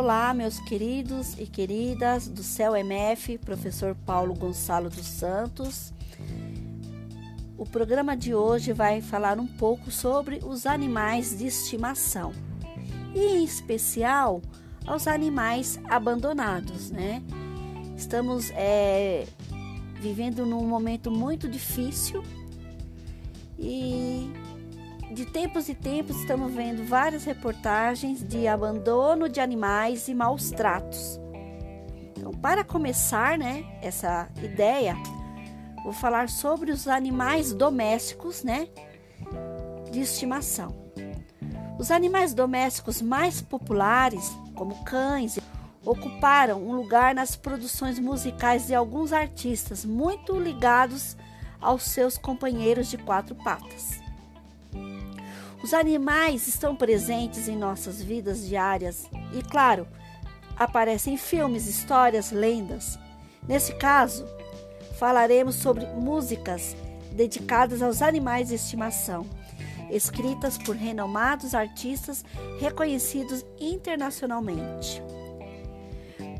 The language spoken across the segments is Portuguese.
Olá, meus queridos e queridas do Céu MF, professor Paulo Gonçalo dos Santos. O programa de hoje vai falar um pouco sobre os animais de estimação e, em especial, aos animais abandonados, né? Estamos é, vivendo num momento muito difícil e de tempos em tempos estamos vendo várias reportagens de abandono de animais e maus tratos. Então, para começar, né, essa ideia, vou falar sobre os animais domésticos, né, de estimação. Os animais domésticos mais populares, como cães, ocuparam um lugar nas produções musicais de alguns artistas muito ligados aos seus companheiros de quatro patas. Os animais estão presentes em nossas vidas diárias e, claro, aparecem em filmes, histórias, lendas. Nesse caso, falaremos sobre músicas dedicadas aos animais de estimação, escritas por renomados artistas reconhecidos internacionalmente.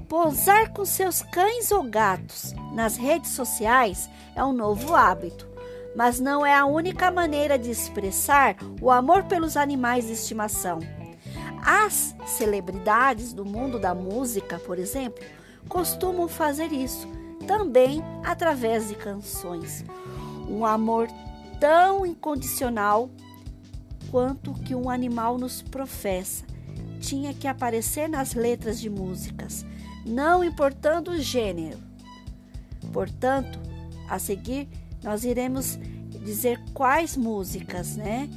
Posar com seus cães ou gatos nas redes sociais é um novo hábito mas não é a única maneira de expressar o amor pelos animais de estimação. As celebridades do mundo da música, por exemplo, costumam fazer isso também através de canções. Um amor tão incondicional quanto que um animal nos professa tinha que aparecer nas letras de músicas, não importando o gênero. Portanto, a seguir nós iremos dizer quais músicas, né?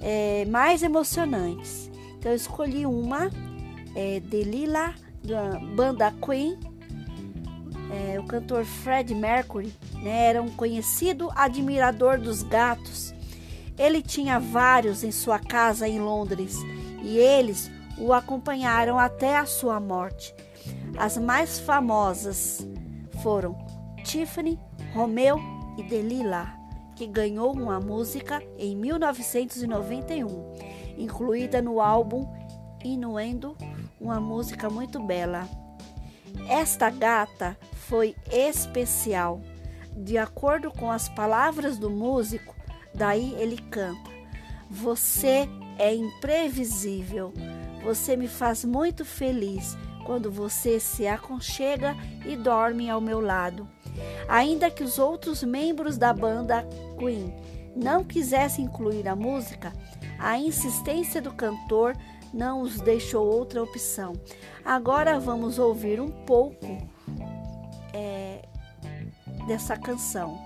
É, mais emocionantes. Então eu escolhi uma é, de Lila, da banda Queen. É, o cantor Fred Mercury né, era um conhecido admirador dos gatos. Ele tinha vários em sua casa em Londres e eles o acompanharam até a sua morte. As mais famosas foram Tiffany, Romeu e Delilah, que ganhou uma música em 1991, incluída no álbum Inuendo, uma música muito bela. Esta gata foi especial. De acordo com as palavras do músico, daí ele canta: Você é imprevisível. Você me faz muito feliz quando você se aconchega e dorme ao meu lado. Ainda que os outros membros da banda Queen não quisessem incluir a música, a insistência do cantor não os deixou outra opção. Agora vamos ouvir um pouco é, dessa canção.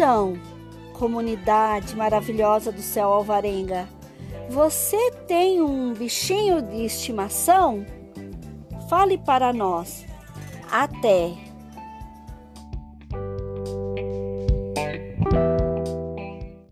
Então, comunidade maravilhosa do céu alvarenga, você tem um bichinho de estimação? Fale para nós. Até!